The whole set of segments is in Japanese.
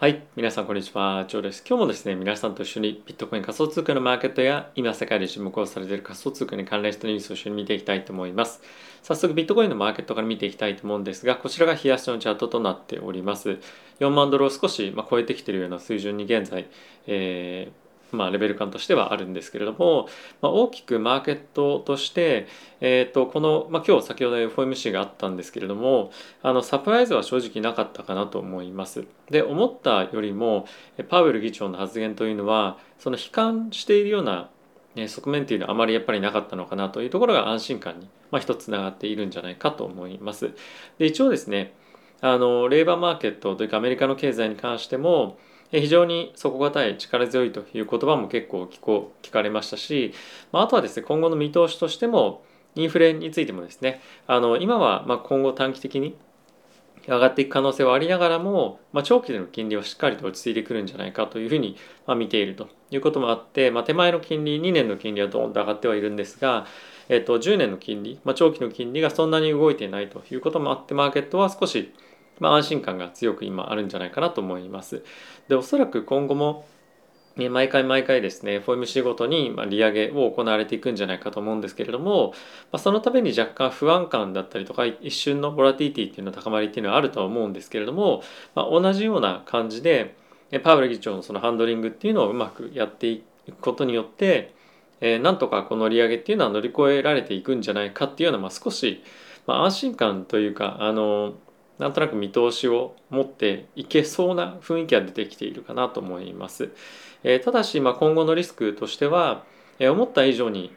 はい、皆さんこんにちは、ジョーです。今日もですね、皆さんと一緒にビットコイン仮想通貨のマーケットや今世界で注目をされている仮想通貨に関連したニュースを一緒に見ていきたいと思います。早速ビットコインのマーケットから見ていきたいと思うんですが、こちらが冷やしのチャートとなっております。4万ドルを少し、ま、超えてきているような水準に現在、えーまあ、レベル感としてはあるんですけれども、まあ、大きくマーケットとして、えー、とこの、まあ、今日先ほど FOMC があったんですけれどもあのサプライズは正直なかったかなと思います。で思ったよりもパウエル議長の発言というのはその悲観しているような側面というのはあまりやっぱりなかったのかなというところが安心感に、まあ、一つつながっているんじゃないかと思います。で一応ですねあのレーバーマーケットというかアメリカの経済に関しても非常に底堅い力強いという言葉も結構聞こ聞かれましたし、まあ、あとはですね今後の見通しとしてもインフレについてもですねあの今はま今後短期的に上がっていく可能性はありながらも、まあ、長期での金利はしっかりと落ち着いてくるんじゃないかというふうにま見ているということもあって、まあ、手前の金利2年の金利はドーンと上がってはいるんですが、えっと、10年の金利、まあ、長期の金利がそんなに動いていないということもあってマーケットは少しまあ、安心感が強く今あるんじゃないかなと思います。でおそらく今後も毎回毎回ですね FOMC ごとに利上げを行われていくんじゃないかと思うんですけれども、ま、そのために若干不安感だったりとか一瞬のボラティティっていうの高まりっていうのはあるとは思うんですけれども、ま、同じような感じでパウエル議長のそのハンドリングっていうのをうまくやっていくことによってえ、なんとかこの利上げっていうのは乗り越えられていくんじゃないかっていうような、まあ、少し、ま、安心感というかあのなんとなく見通しを持っていけそうな雰囲気が出てきているかなと思います。え、ただし、ま、今後のリスクとしては、え、思った以上に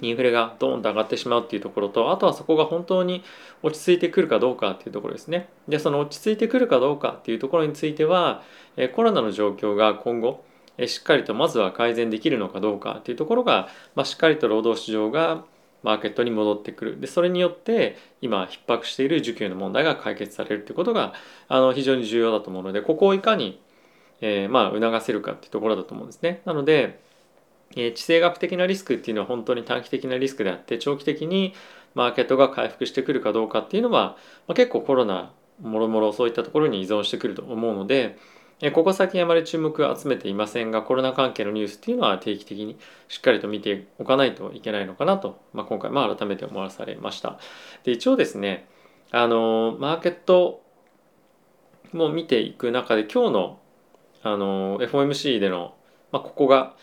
インフレがドーンと上がってしまうっていうところとあとはそこが本当に落ち着いてくるかどうかっていうところですね。でその落ち着いてくるかどうかっていうところについては、え、コロナの状況が今後えしっかりとまずは改善できるのかどうかっていうところが、まあ、しっかりと労働市場がマーケットに戻ってくるでそれによって今逼迫している需給の問題が解決されるということがあの非常に重要だと思うのでここをいかに、えー、まあ促せるかっていうところだと思うんですね。なので、えー、地政学的なリスクっていうのは本当に短期的なリスクであって長期的にマーケットが回復してくるかどうかっていうのは、まあ、結構コロナもろもろそういったところに依存してくると思うのでここ最近あまり注目を集めていませんがコロナ関係のニュースっていうのは定期的にしっかりと見ておかないといけないのかなと、まあ、今回まあ改めて思わされました。で一応ですねあのマーケットも見ていく中で今日のあの FOMC での、まあ、ここが、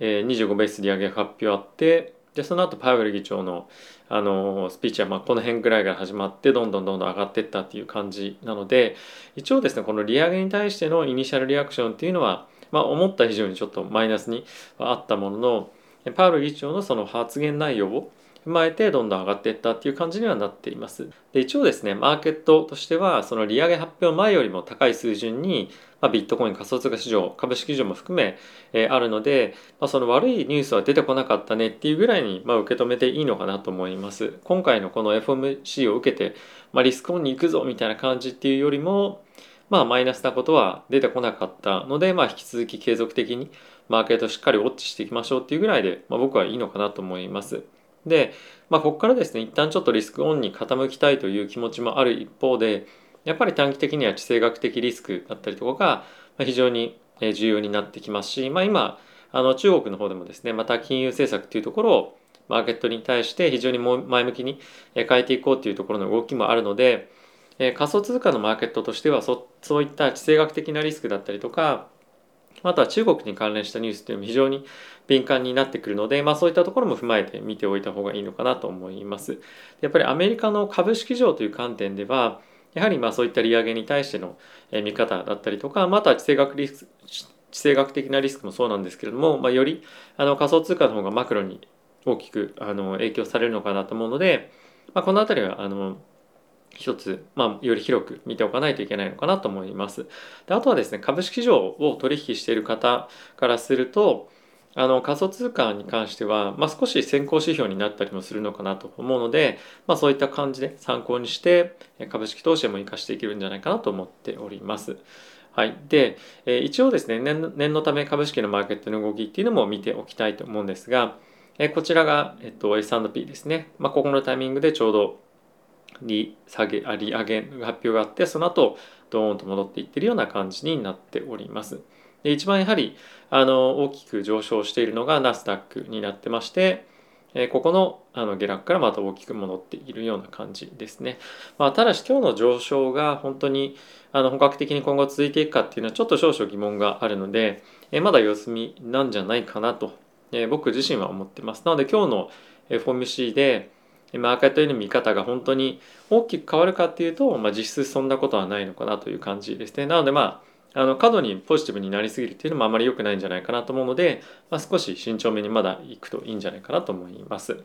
えー、25ベース利上げ発表あってでその後パウエル議長のあのスピーチはまあこの辺ぐらいから始まってどんどんどんどん上がっていったっていう感じなので一応ですねこの利上げに対してのイニシャルリアクションっていうのは、まあ、思った以上にちょっとマイナスにはあったもののパウエル議長のその発言内容を踏まえてどんどん上がっていったっていう感じにはなっています。で一応ですねマーケットとしてはその利上げ発表前よりも高い水準に、まあ、ビットコイン仮想通貨市場株式市場も含め、えー、あるので、まあ、その悪いニュースは出てこなかったねっていうぐらいに、まあ、受け止めていいのかなと思います。今回のこの FOMC を受けて、まあ、リスクオンに行くぞみたいな感じっていうよりもまあマイナスなことは出てこなかったので、まあ、引き続き継続的にマーケットしっかりウォッチしていきましょうっていうぐらいで、まあ、僕はいいのかなと思います。で、まあ、ここからですね一旦ちょっとリスクオンに傾きたいという気持ちもある一方でやっぱり短期的には地政学的リスクだったりとかが非常に重要になってきますし、まあ、今あの中国の方でもですねまた金融政策というところをマーケットに対して非常に前向きに変えていこうというところの動きもあるので仮想通貨のマーケットとしてはそそういった地政学的なリスクだったりとかあとは中国に関連したニュースっていうのも非常に敏感になってくるので、まあ、そういったところも踏まえて見ておいた方がいいのかなと思います。やっぱりアメリカの株式市場という観点ではやはりまあそういった利上げに対しての見方だったりとかまた地政学リスク地政学的なリスクもそうなんですけれども、まあ、よりあの仮想通貨の方がマクロに大きくあの影響されるのかなと思うので、まあ、この辺りはあの一つ、まあ、より広く見ておかないといけないのかなと思います。であとはですね株式市場を取引している方からするとあの仮想通貨に関しては、まあ、少し先行指標になったりもするのかなと思うので、まあ、そういった感じで参考にして株式投資も活かしていけるんじゃないかなと思っております。はい、で、え、一応ですね念念のため株式のマーケットの動きっていうのも見ておきたいと思うんですが、え、こちらが、えっと、S&P ですね、まあ、ここのタイミングでちょうど利下げあ利上げ発表があってその後ドーンと戻っていってるような感じになっております。で一番やはりあの大きく上昇しているのがナスダックになってまして、えここのあの下落からまた大きく戻っているような感じですね。まあ、ただし今日の上昇が本当にあの本格的に今後続いていくかっていうのはちょっと少々疑問があるので、えまだ様子見なんじゃないかなと、え僕自身は思ってます。なので今日の FOMC でマーケットへの見方が本当に大きく変わるかっていうと、まあ、実質そんなことはないのかなという感じですね。なのでまああの過度にポジティブになりすぎるっていうのもあまり良くないんじゃないかなと思うので、まあ、少し慎重めにまだ行くといいんじゃないかなと思います。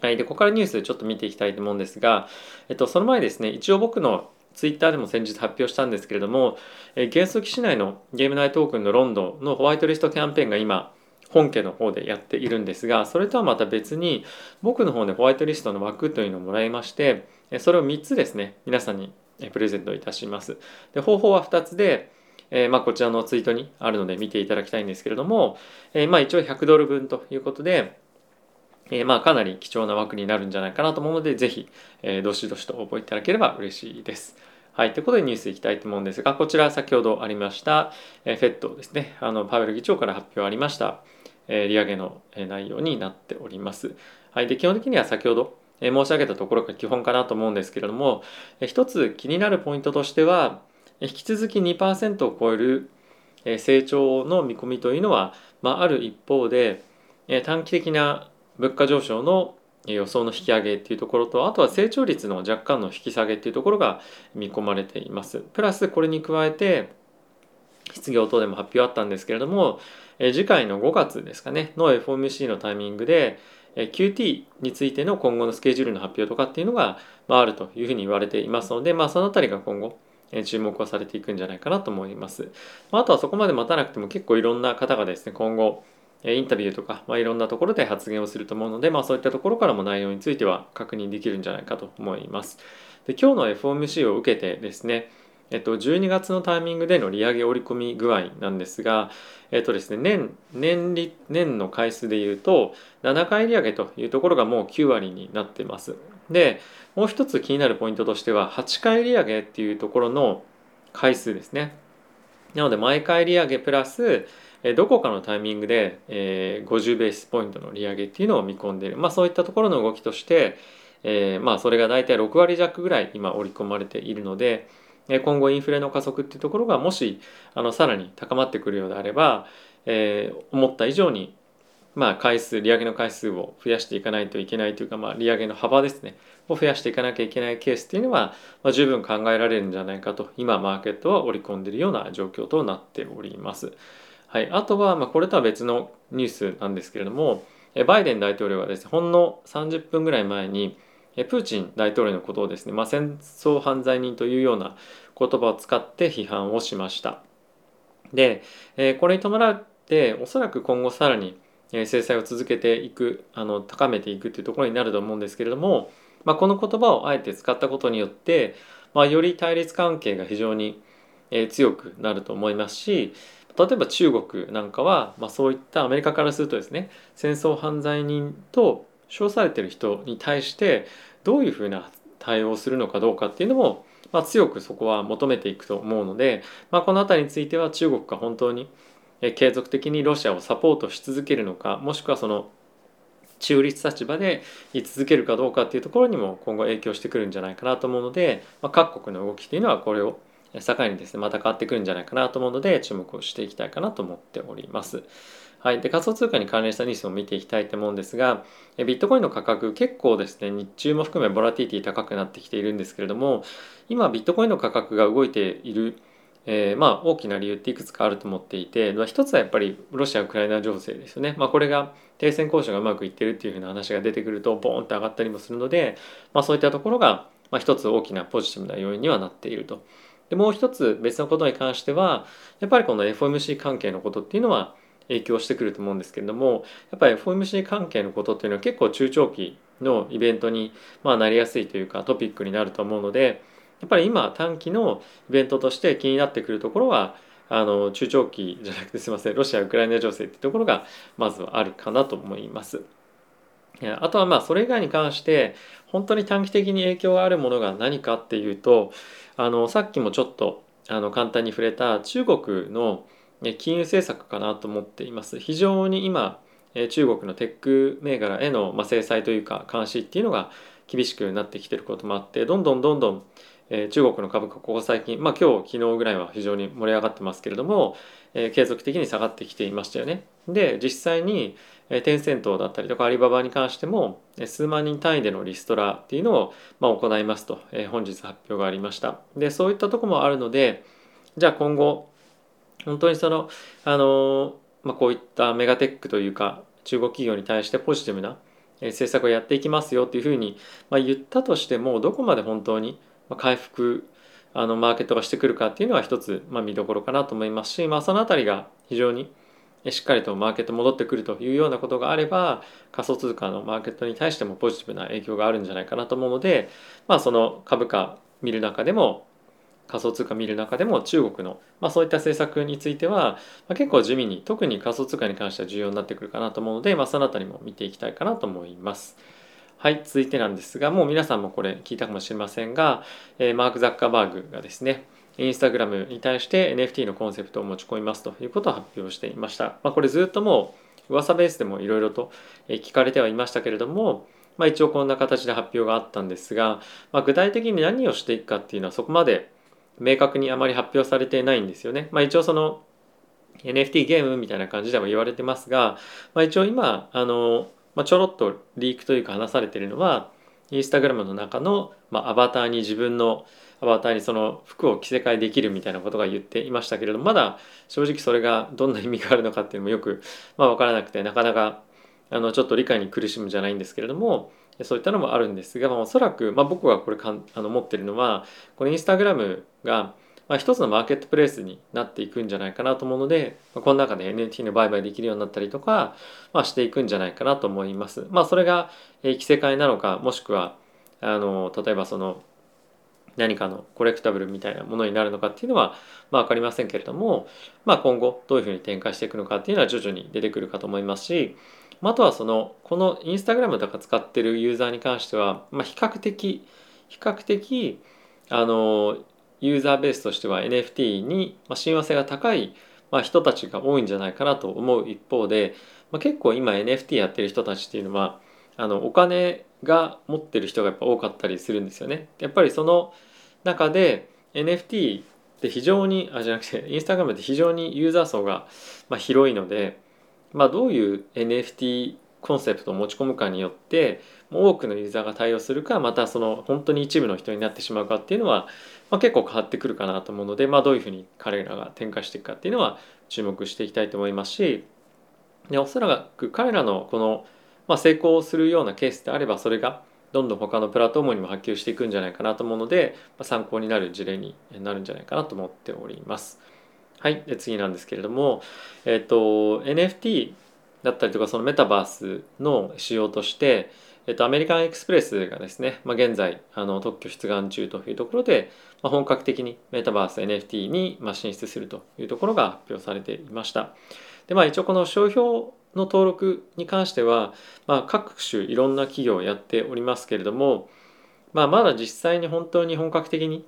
はい、でここからニュースちょっと見ていきたいと思うんですが、えっと、その前ですね一応僕のツイッターでも先日発表したんですけれども、え原則市内のゲーム内トークンのロンドンのホワイトリストキャンペーンが今本家の方でやっているんですがそれとはまた別に僕の方でホワイトリストの枠というのをもらいましてそれを3つですね皆さんにプレゼントいたします。で方法は2つで、えー、まあ、こちらのツイートにあるので見ていただきたいんですけれども、えー、まあ、一応100ドル分ということで、えー、まあかなり貴重な枠になるんじゃないかなと思うので、ぜひ、えどしどしと応募いただければ嬉しいです。はい。ということでニュースいきたいと思うんですが、こちら先ほどありました、えー、フェットですね。あの、パウエル議長から発表ありました、え、利上げの内容になっております。はい。で、基本的には先ほど、申し上げたところが基本かなと思うんですけれども一つ気になるポイントとしては引き続き2%を超える成長の見込みというのは、まあ、ある一方で短期的な物価上昇の予想の引き上げっていうところとあとは成長率の若干の引き下げっていうところが見込まれています。プラスこれに加えて失業等でも発表あったんですけれども次回の5月ですかねの FOMC のタイミングで QT についての今後のスケジュールの発表とかっていうのが、まあ、るというふうに言われていますので、まあ、そのあたりが今後注目をされていくんじゃないかなと思います。まあとはそこまで待たなくても結構いろんな方がですね今後インタビューとか、まあ、いろんなところで発言をすると思うので、まあ、そういったところからも内容については確認できるんじゃないかと思います。で今日の FOMC を受けてですねえっと、12月のタイミングでの利上げ織り込み具合なんですが、えっとですね、年年利年の回数でいうと7回利上げというところがもう9割になってます。でもう一つ気になるポイントとしては8回利上げっていうところの回数ですね。なので毎回利上げプラスどこかのタイミングで50ベースポイントの利上げっていうのを見込んでいる、まあ、そういったところの動きとして、え、まあそれが大体6割弱ぐらい今織り込まれているので、今後インフレの加速っていうところがもしあのさらに高まってくるようであれば、えー、思った以上にまあ回数利上げの回数を増やしていかないといけないというか、まあ、利上げの幅ですねを増やしていかなきゃいけないケースっていうのは、まあ、十分考えられるんじゃないかと今マーケットは織り込んでいるような状況となっております。はい、あとは、まあ、これとは別のニュースなんですけれどもバイデン大統領はですねほんの30分ぐらい前にプーチン大統領のことをですね、まあ、戦争犯罪人というような言葉を使って批判をしました。で、これに伴っておそらく今後さらに制裁を続けていくあの高めていくというところになると思うんですけれども、まあ、この言葉をあえて使ったことによって、まあ、より対立関係が非常に強くなると思いますし例えば中国なんかは、まあ、そういったアメリカからするとですね戦争犯罪人と称されてる人に対してどういうふうな対応をするのかどうかっていうのも、まあ、強くそこは求めていくと思うので、まあ、この辺りについては中国が本当に継続的にロシアをサポートし続けるのかもしくはその中立立場で居続けるかどうかっていうところにも今後影響してくるんじゃないかなと思うので、まあ、各国の動きっていうのはこれを境にですねまた変わってくるんじゃないかなと思うので注目をしていきたいかなと思っております。はい、で仮想通貨に関連したニュースを見ていきたいと思うんですがビットコインの価格結構ですね日中も含めボラティティ高くなってきているんですけれども今ビットコインの価格が動いているえー、まあ大きな理由っていくつかあると思っていてまあ一つはやっぱりロシア・ウクライナ情勢ですよね、まあ、これが停戦交渉がうまくいってるっていうふうな話が出てくるとボーンと上がったりもするので、まあ、そういったところが、まあ、一つ大きなポジティブな要因にはなっていると。でもう一つ別のことに関してはやっぱりこの FOMC 関係のことっていうのは影響してくると思うんですけれどもやっぱり FOMC 関係のことっていうのは結構中長期のイベントにまあなりやすいというかトピックになると思うのでやっぱり今短期のイベントとして気になってくるところはあの中長期じゃなくてすいませんロシア・ウクライナ情勢っていうところがまずはあるかなと思います。あとはまあそれ以外に関して本当に短期的に影響があるものが何かっていうとあのさっきもちょっとあの簡単に触れた中国の金融政策かなと思っています。非常に今中国のテック銘柄への制裁というか監視っていうのが厳しくなってきてることもあってどんどんどんどん中国の株価ここ最近まあ今日昨日ぐらいは非常に盛り上がってますけれども継続的に下がってきていましたよね。で実際にテンセントだったりとかアリババに関しても数万人単位でのリストラっていうのをま行いますと本日発表がありました。でそういったとこもあるのでじゃあ今後本当にそのあのまあ、こういったメガテックというか中国企業に対してポジティブな政策をやっていきますよっていうふうに、まあ、言ったとしてもどこまで本当に回復あのマーケットがしてくるかっていうのは一つ、まあ、見どころかなと思いますし、まあ、その辺りが非常にしっかりとマーケット戻ってくるというようなことがあれば仮想通貨のマーケットに対してもポジティブな影響があるんじゃないかなと思うので、まあ、その株価見る中でも仮想通貨見る中でも中国の、まあ、そういった政策については、まあ、結構地味に特に仮想通貨に関しては重要になってくるかなと思うので、まあ、その辺りも見ていきたいかなと思います。はい、続いてなんですが、もう皆さんもこれ聞いたかもしれませんが、えー、マーク・ザッカーバーグがですね、インスタグラムに対して NFT のコンセプトを持ち込みますということを発表していました。まあ、これずっともう噂ベースでもいろいろと聞かれてはいましたけれども、まあ、一応こんな形で発表があったんですが、まあ、具体的に何をしていくかっていうのはそこまで明確にあまり発表されてないんですよね。まあ、一応その NFT ゲームみたいな感じでも言われてますが、まあ、一応今あの、まあ、ちょろっとリークというか話されてるのはインスタグラムの中の、まあ、アバターに自分のアバターにその服を着せ替えできるみたいなことが言っていましたけれどまだ正直それがどんな意味があるのかっていうのもよく、まあ、分からなくてなかなかあのちょっと理解に苦しむじゃないんですけれどもそういったのもあるんですが、まあ、おそらく、まあ、僕がこれかんあの持ってるのはこのインスタグラムが、まあ、一つのマーケットプレイスになっていくんじゃないかなと思うので、まあ、この中で NFT の売買できるようになったりとか、まあ、していくんじゃないかなと思います。まあ、それが、えー、着せ替えなのかもしくはあの例えばその何かのコレクタブルみたいなものになるのかっていうのは、まあ、分かりませんけれども、まあ、今後どういうふうに展開していくのかっていうのは徐々に出てくるかと思いますしあとはそのこのインスタグラムとか使ってるユーザーに関しては、まあ、比較的比較的あのユーザーベースとしては NFT に親和性が高い、人たちが多いんじゃないかなと思う一方で、まあ、結構今 NFT やってる人たちっていうのはあのお金が持ってる人がやっぱ多かったりするんですよね。やっぱりその中で NFT って非常にあじゃなくてインスタグラムって非常にユーザー層がまあ広いのでまあ、どういう NFT コンセプトを持ち込むかによって多くのユーザーが対応するかまたその本当に一部の人になってしまうかっていうのは、まあ、結構変わってくるかなと思うので、まあ、どういうふうに彼らが展開していくかっていうのは注目していきたいと思いますしでおそらく彼らのこの、まあ、成功するようなケースであればそれがどんどん他のプラットフォームにも波及していくんじゃないかなと思うので、ま、参考になる事例になるんじゃないかなと思っております。はい、で次なんですけれども、えっ、と NFT だったりとかそのメタバースの仕様として、えっと、アメリカンエクスプレスがですね、まあ、現在あの特許出願中というところで、まあ、本格的にメタバース NFT にま進出するというところが発表されていました。でまあ一応この商標の登録に関しては、まあ、各種いろんな企業をやっておりますけれども、まあ、まだ実際に本当に本格的に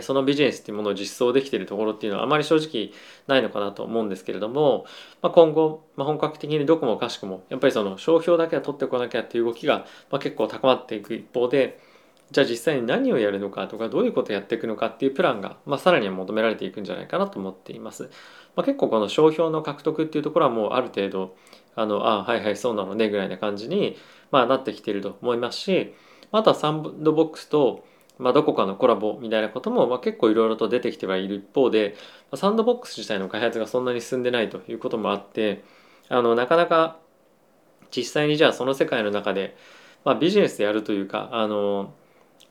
そのビジネスっていうものを実装できているところっていうのはあまり正直ないのかなと思うんですけれども、まあ、今後、まあ、本格的にどこもかしくもやっぱりその商標だけは取ってこなきゃっていう動きが、まあ、結構高まっていく一方でじゃあ実際に何をやるのかとかどういうことをやっていくのかっていうプランが、まあ、さらには求められていくんじゃないかなと思っています。まあ、結構この商標の獲得っていうところはもうある程度あのあはいはいそうなのねぐらいな感じに、まあ、なってきていると思いますしあとはサンドボックスとまあ、どこかのコラボみたいなことも、まあ、結構いろいろと出てきてはいる一方で、ま、サンドボックス自体の開発がそんなに進んでないということもあってあのなかなか実際にじゃあその世界の中で、まあ、ビジネスでやるというかあの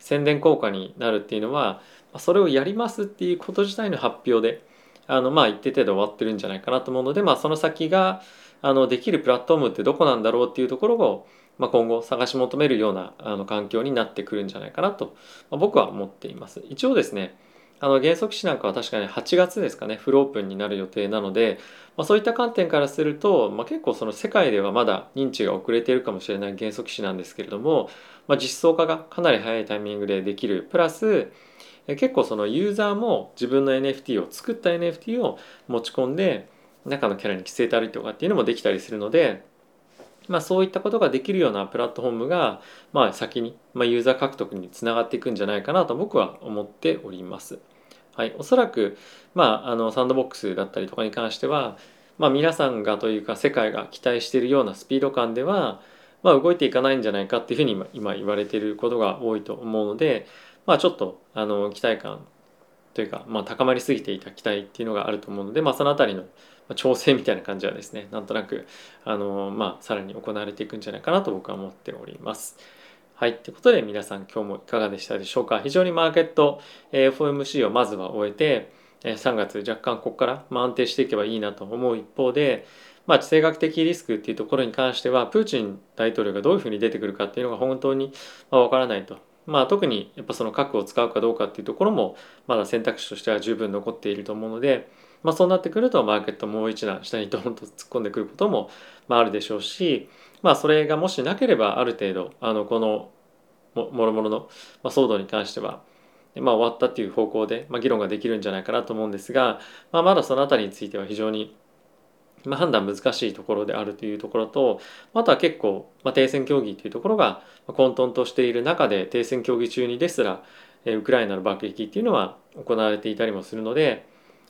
宣伝効果になるっていうのはそれをやりますっていうこと自体の発表であのまあ一定程度終わってるんじゃないかなと思うので、まあ、その先があのできるプラットフォームってどこなんだろうっていうところをまあ、今後探し求めるようなあの環境になってくるんじゃないかなと、まあ、僕は思っています。一応ですねあの原則紙なんかは確かに8月ですかねフルオープンになる予定なので、まあ、そういった観点からすると、まあ、結構その世界ではまだ認知が遅れているかもしれない原則紙なんですけれども、まあ、実装化がかなり早いタイミングでできるプラス結構そのユーザーも自分の NFT を作った NFT を持ち込んで中のキャラに着せたりとかっていうのもできたりするので、まあ、そういったことができるようなプラットフォームが、まあ、先に、まあ、ユーザー獲得につながっていくんじゃないかなと僕は思っております。はい、おそらく、まあ、あのサンドボックスだったりとかに関しては、まあ、皆さんがというか世界が期待しているようなスピード感では、まあ、動いていかないんじゃないかっていうふうに今今言われていることが多いと思うので、まあ、ちょっとあの期待感というか、まあ、高まりすぎていた期待っていうのがあると思うので、まあ、その辺りの調整みたいな感じはですねなんとなくあの、まあ、さらに行われていくんじゃないかなと僕は思っております。はい。ということで皆さん今日もいかがでしたでしょうか？非常にマーケット、え FOMC をまずは終えて、え3月若干ここから、ま安定していけばいいなと思う一方で、まあ、地政学的リスクっていうところに関してはプーチン大統領がどういうふうに出てくるかっていうのが本当にわからないと。まあ、特にやっぱその核を使うかどうかっていうところもまだ選択肢としては十分残っていると思うので、まあ、そうなってくるとマーケットもう一段下にドンと突っ込んでくることもまああるでしょうし、まあ、それがもしなければある程度あのこのもろもろの、まあ、騒動に関しては、まあ、終わったっていう方向で、まあ、議論ができるんじゃないかなと思うんですが、まあ、まだその辺りについては非常に、まあ、判断難しいところであるというところとあとは結構、まあ、停戦協議というところが混沌としている中で停戦協議中にですらウクライナの爆撃っていうのは行われていたりもするので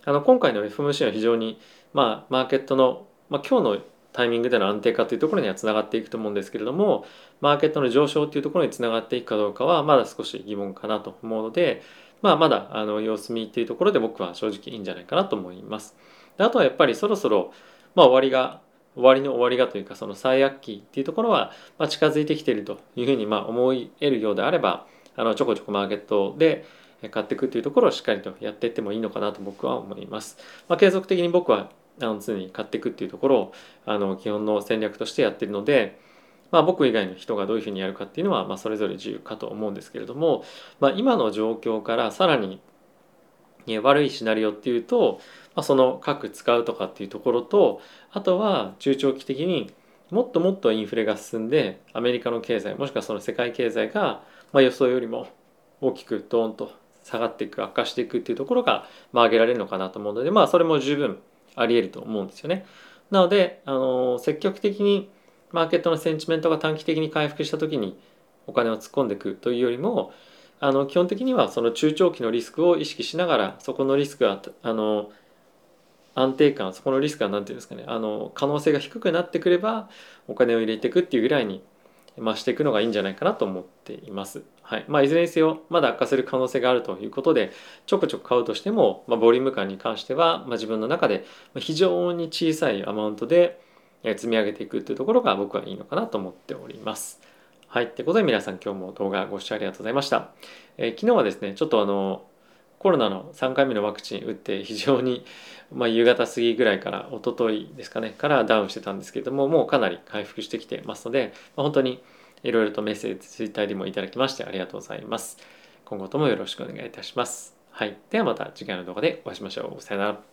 あの今回の FMC は非常に、まあ、マーケットの、まあ、今日のタイミングでの安定化というところにはつながっていくと思うんですけれどもマーケットの上昇というところにつながっていくかどうかはまだ少し疑問かなと思うので、まあ、まだあの様子見というところで僕は正直いいんじゃないかなと思います。であとはやっぱりそろそろ、まあ、終わりが終わりの終わりがというかその最悪期っていうところは、ま近づいてきているというふうにまあ思い得るようであればあのちょこちょこマーケットで買っていくというところをしっかりとやっていってもいいのかなと僕は思います。まあ、継続的に僕はあの常に買っていくっていうところをあの基本の戦略としてやってるので、まあ、僕以外の人がどういうふうにやるかっていうのは、まあ、それぞれ自由かと思うんですけれども、まあ、今の状況からさらに悪いシナリオっていうと、まあ、その核使うとかっていうところとあとは中長期的にもっともっとインフレが進んでアメリカの経済もしくはその世界経済が、まあ、予想よりも大きくドーンと下がっていく悪化していくっていうところが、まあ、上げられるのかなと思うのでまあそれも十分ありえると思うんですよね。なので、あの積極的にマーケットのセンチメントが短期的に回復した時にお金を突っ込んでいくというよりもあの基本的にはその中長期のリスクを意識しながらそこのリスクがあの安定感そこのリスクが何て言うんですかねあの可能性が低くなってくればお金を入れていくっていうぐらいに増していくのがいいんじゃないかなと思っています。はいまあ、いずれにせよまだ悪化する可能性があるということでちょくちょく買うとしても、まあ、ボリューム感に関しては、まあ、自分の中で非常に小さいアマウントで積み上げていくというところが僕はいいのかなと思っております。はい。ってことで皆さん今日も動画ご視聴ありがとうございました。えー、昨日はですね、ちょっとあの、コロナの3回目のワクチン打って非常に、まあ、夕方過ぎぐらいから一昨日ですかねからダウンしてたんですけれどももうかなり回復してきてますので、まあ、本当にいろいろとメッセージツイッターでもいただきましてありがとうございます今後ともよろしくお願いいたしますはいではまた次回の動画でお会いしましょうさよなら